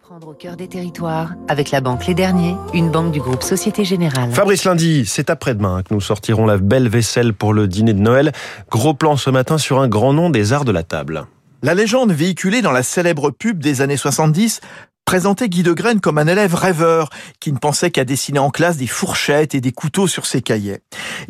Prendre au cœur des territoires avec la banque Les Derniers, une banque du groupe Société Générale. Fabrice Lundi, c'est après-demain que nous sortirons la belle vaisselle pour le dîner de Noël. Gros plan ce matin sur un grand nom des arts de la table. La légende véhiculée dans la célèbre pub des années 70 présentait Guy de Graine comme un élève rêveur qui ne pensait qu'à dessiner en classe des fourchettes et des couteaux sur ses cahiers.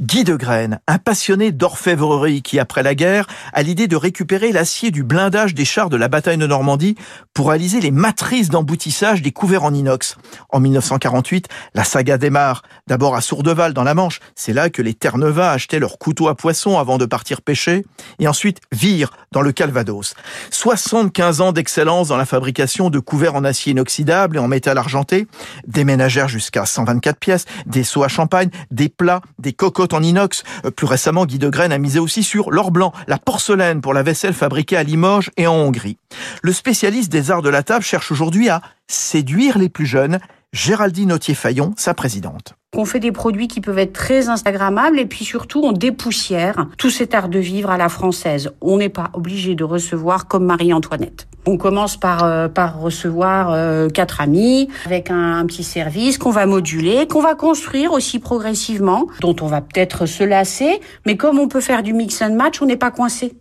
Guy de Graine, un passionné d'orfèvrerie qui, après la guerre, a l'idée de récupérer l'acier du blindage des chars de la bataille de Normandie pour réaliser les matrices d'emboutissage des couverts en inox. En 1948, la saga démarre. D'abord à Sourdeval dans la Manche, c'est là que les Terre-Neuvas achetaient leurs couteaux à poisson avant de partir pêcher, et ensuite Vire dans le Calvados. 75 ans d'excellence dans la fabrication de couverts en acier inoxydable et en métal argenté, des ménagères jusqu'à 124 pièces, des seaux à champagne, des plats, des cocottes en inox. Euh, plus récemment, Guy de Graine a misé aussi sur l'or blanc, la porcelaine pour la vaisselle fabriquée à Limoges et en Hongrie. Le spécialiste des arts de la table cherche aujourd'hui à séduire les plus jeunes. Géraldine Autier-Fayon, sa présidente. On fait des produits qui peuvent être très instagrammables et puis surtout on dépoussière tout cet art de vivre à la française. On n'est pas obligé de recevoir comme Marie-Antoinette. On commence par, euh, par recevoir euh, quatre amis avec un, un petit service qu'on va moduler, qu'on va construire aussi progressivement, dont on va peut-être se lasser, mais comme on peut faire du mix and match, on n'est pas coincé.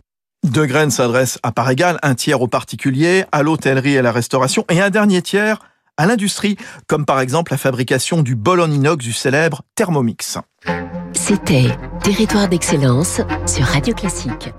De Graine s'adresse à part égale, un tiers aux particuliers, à l'hôtellerie et à la restauration, et un dernier tiers à l'industrie, comme par exemple la fabrication du bol en inox du célèbre Thermomix. C'était Territoire d'excellence sur Radio Classique.